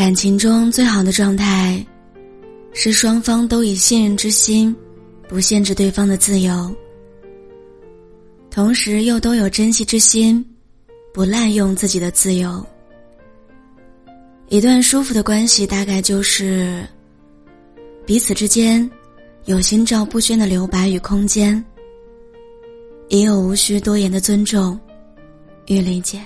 感情中最好的状态是双方都以信任之心不限制对方的自由同时又都有珍惜之心不滥用自己的自由。一段舒服的关系大概就是彼此之间有心照不宣的留白与空间也有无需多言的尊重与理解。